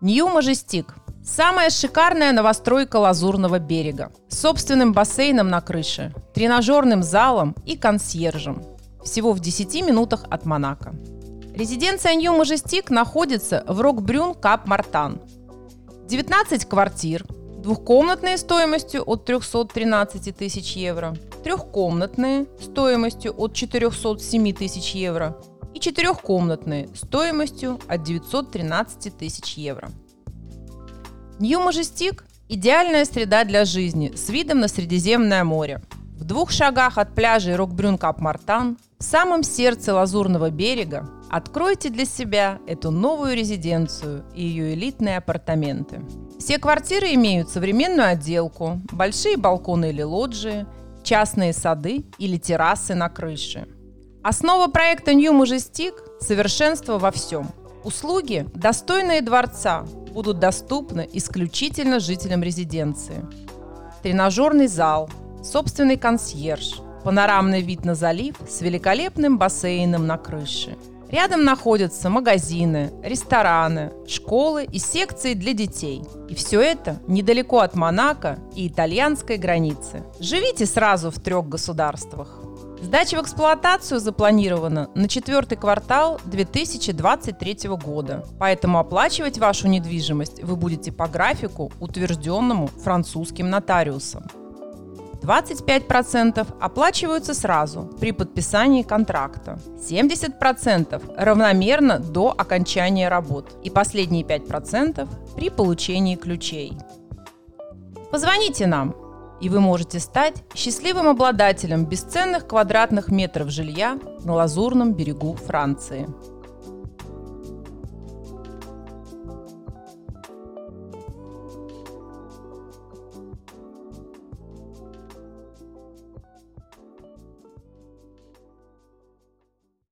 Нью Мажестик – самая шикарная новостройка Лазурного берега с собственным бассейном на крыше, тренажерным залом и консьержем. Всего в 10 минутах от Монако. Резиденция Нью Мажестик находится в Рокбрюн Кап Мартан. 19 квартир, двухкомнатные стоимостью от 313 тысяч евро, трехкомнатные стоимостью от 407 тысяч евро и четырехкомнатные стоимостью от 913 тысяч евро. Нью Мажестик – идеальная среда для жизни с видом на Средиземное море. В двух шагах от пляжей Рокбрюн Кап Мартан, в самом сердце Лазурного берега, откройте для себя эту новую резиденцию и ее элитные апартаменты. Все квартиры имеют современную отделку, большие балконы или лоджии, частные сады или террасы на крыше – Основа проекта New Majestic – совершенство во всем. Услуги, достойные дворца, будут доступны исключительно жителям резиденции. Тренажерный зал, собственный консьерж, панорамный вид на залив с великолепным бассейном на крыше. Рядом находятся магазины, рестораны, школы и секции для детей. И все это недалеко от Монако и итальянской границы. Живите сразу в трех государствах. Сдача в эксплуатацию запланирована на четвертый квартал 2023 года, поэтому оплачивать вашу недвижимость вы будете по графику, утвержденному французским нотариусом. 25% оплачиваются сразу при подписании контракта, 70% равномерно до окончания работ и последние 5% при получении ключей. Позвоните нам и вы можете стать счастливым обладателем бесценных квадратных метров жилья на Лазурном берегу Франции.